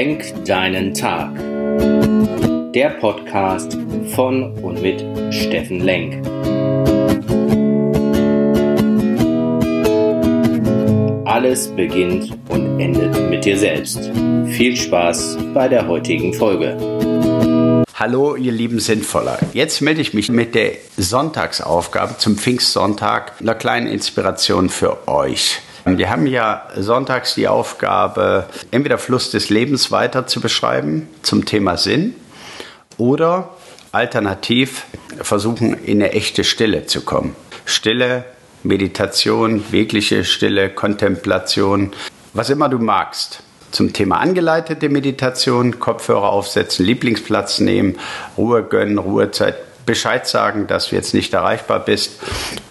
Lenk deinen Tag. Der Podcast von und mit Steffen Lenk. Alles beginnt und endet mit dir selbst. Viel Spaß bei der heutigen Folge. Hallo, ihr lieben Sinnvoller. Jetzt melde ich mich mit der Sonntagsaufgabe zum Pfingstsonntag, einer kleinen Inspiration für euch. Wir haben ja sonntags die Aufgabe, entweder Fluss des Lebens weiter zu beschreiben zum Thema Sinn oder alternativ versuchen, in eine echte Stille zu kommen. Stille, Meditation, wirkliche Stille, Kontemplation, was immer du magst. Zum Thema angeleitete Meditation, Kopfhörer aufsetzen, Lieblingsplatz nehmen, Ruhe gönnen, Ruhezeit Bescheid sagen, dass du jetzt nicht erreichbar bist.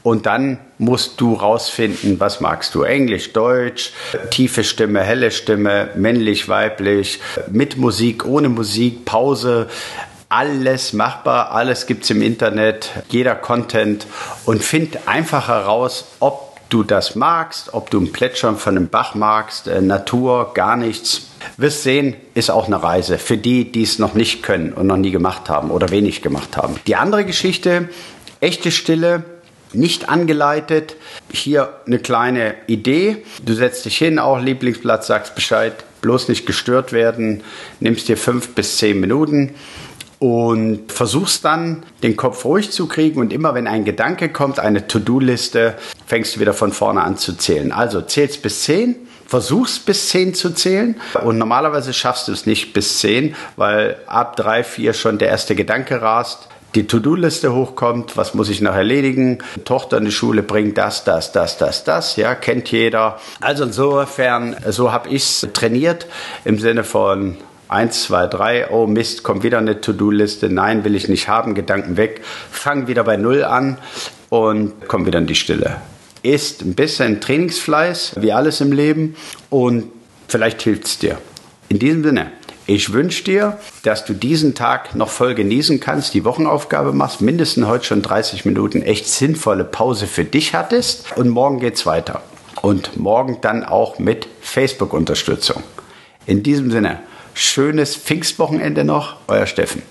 Und dann musst du rausfinden, was magst du? Englisch, Deutsch, tiefe Stimme, helle Stimme, männlich, weiblich, mit Musik, ohne Musik, Pause. Alles machbar, alles gibt es im Internet, jeder Content und find einfach heraus, ob du das magst, ob du ein Plätschern von einem Bach magst, äh, Natur, gar nichts. Wirst sehen, ist auch eine Reise für die, die es noch nicht können und noch nie gemacht haben oder wenig gemacht haben. Die andere Geschichte, echte Stille, nicht angeleitet. Hier eine kleine Idee. Du setzt dich hin, auch Lieblingsplatz, sagst Bescheid, bloß nicht gestört werden, nimmst dir fünf bis zehn Minuten und versuchst dann den Kopf ruhig zu kriegen. Und immer wenn ein Gedanke kommt, eine To-Do-Liste, fängst du wieder von vorne an zu zählen. Also zählst bis 10, versuchst bis 10 zu zählen. Und normalerweise schaffst du es nicht bis 10, weil ab 3, 4 schon der erste Gedanke rast die To-Do-Liste hochkommt, was muss ich noch erledigen, Tochter in die Schule bringt das, das, das, das, das, ja, kennt jeder. Also insofern, so habe ich es trainiert im Sinne von 1, 2, 3, oh Mist, kommt wieder eine To-Do-Liste, nein, will ich nicht haben, Gedanken weg, fang wieder bei Null an und komm wieder in die Stille. Ist ein bisschen Trainingsfleiß, wie alles im Leben und vielleicht hilft es dir. In diesem Sinne, ich wünsche dir, dass du diesen Tag noch voll genießen kannst, die Wochenaufgabe machst, mindestens heute schon 30 Minuten echt sinnvolle Pause für dich hattest und morgen geht's weiter. Und morgen dann auch mit Facebook-Unterstützung. In diesem Sinne, schönes Pfingstwochenende noch, euer Steffen.